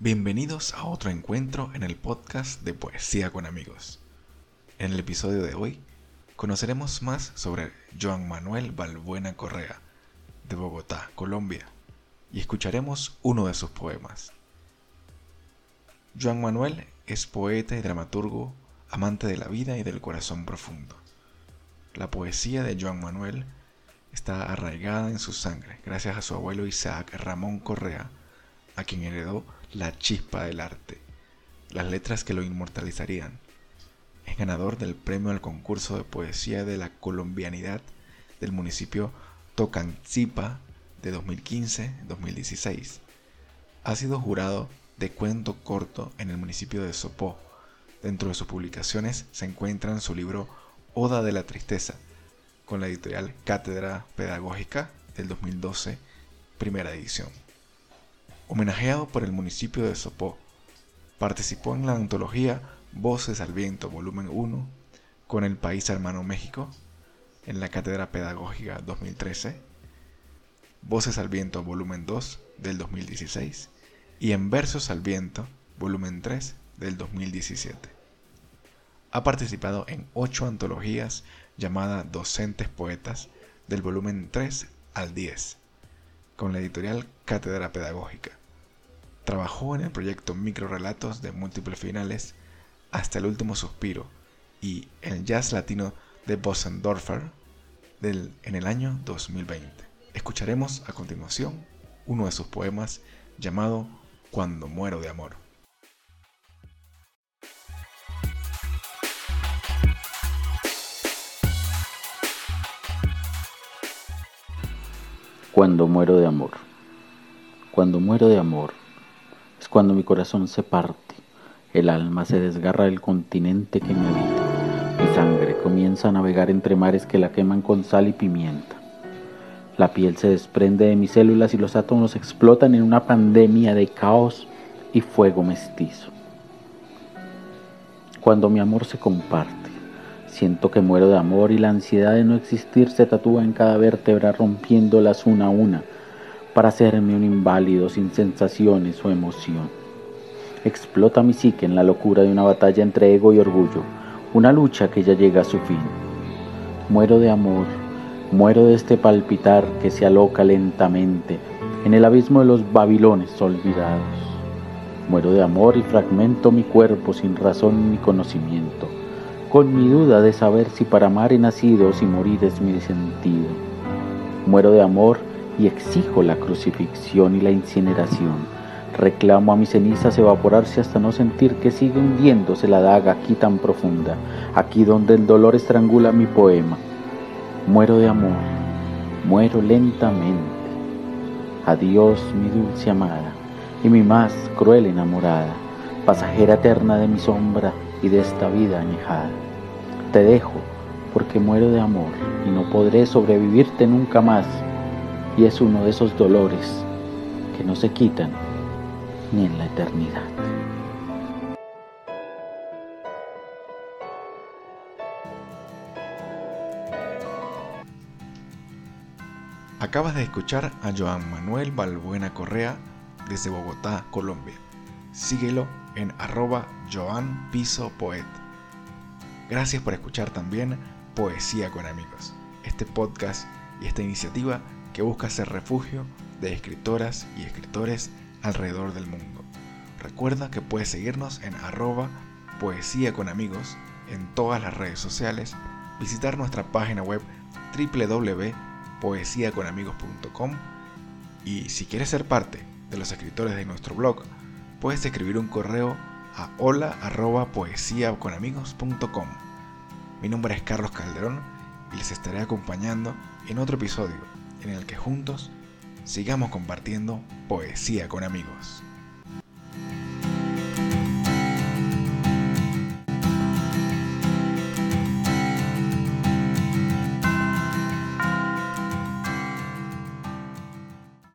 Bienvenidos a otro encuentro en el podcast de Poesía con Amigos. En el episodio de hoy conoceremos más sobre Joan Manuel Balbuena Correa, de Bogotá, Colombia, y escucharemos uno de sus poemas. Joan Manuel es poeta y dramaturgo, amante de la vida y del corazón profundo. La poesía de Joan Manuel está arraigada en su sangre gracias a su abuelo Isaac Ramón Correa, a quien heredó la chispa del arte, las letras que lo inmortalizarían. Es ganador del premio al concurso de poesía de la colombianidad del municipio Tocancipa de 2015-2016. Ha sido jurado de cuento corto en el municipio de Sopó. Dentro de sus publicaciones se encuentran su libro Oda de la Tristeza, con la editorial Cátedra Pedagógica del 2012, primera edición homenajeado por el municipio de Sopó. Participó en la antología Voces al Viento, volumen 1, con el País Hermano México, en la Cátedra Pedagógica 2013, Voces al Viento, volumen 2, del 2016, y en Versos al Viento, volumen 3, del 2017. Ha participado en ocho antologías llamadas Docentes Poetas, del volumen 3 al 10, con la editorial Cátedra Pedagógica. Trabajó en el proyecto Microrelatos de múltiples finales hasta el último suspiro y el jazz latino de Bossendorfer en el año 2020. Escucharemos a continuación uno de sus poemas llamado Cuando muero de amor. Cuando muero de amor. Cuando muero de amor es cuando mi corazón se parte, el alma se desgarra del continente que me habita, mi sangre comienza a navegar entre mares que la queman con sal y pimienta. La piel se desprende de mis células y los átomos explotan en una pandemia de caos y fuego mestizo. Cuando mi amor se comparte, siento que muero de amor y la ansiedad de no existir se tatúa en cada vértebra rompiéndolas una a una para hacerme un inválido sin sensaciones o emoción. Explota mi psique en la locura de una batalla entre ego y orgullo, una lucha que ya llega a su fin. Muero de amor, muero de este palpitar que se aloca lentamente en el abismo de los babilones olvidados. Muero de amor y fragmento mi cuerpo sin razón ni conocimiento, con mi duda de saber si para amar he nacido o si morir es mi sentido. Muero de amor y exijo la crucifixión y la incineración. Reclamo a mis cenizas evaporarse hasta no sentir que sigue hundiéndose la daga aquí tan profunda, aquí donde el dolor estrangula mi poema. Muero de amor, muero lentamente. Adiós mi dulce amada y mi más cruel enamorada, pasajera eterna de mi sombra y de esta vida añejada. Te dejo porque muero de amor y no podré sobrevivirte nunca más y es uno de esos dolores que no se quitan ni en la eternidad. Acabas de escuchar a Joan Manuel Balbuena Correa desde Bogotá, Colombia. Síguelo en arroba Joan Piso Poet. Gracias por escuchar también Poesía con Amigos. Este podcast y esta iniciativa que busca ser refugio de escritoras y escritores alrededor del mundo. Recuerda que puedes seguirnos en arroba poesía con amigos en todas las redes sociales, visitar nuestra página web www.poesiaconamigos.com y si quieres ser parte de los escritores de nuestro blog, puedes escribir un correo a hola Mi nombre es Carlos Calderón y les estaré acompañando en otro episodio en el que juntos sigamos compartiendo poesía con amigos.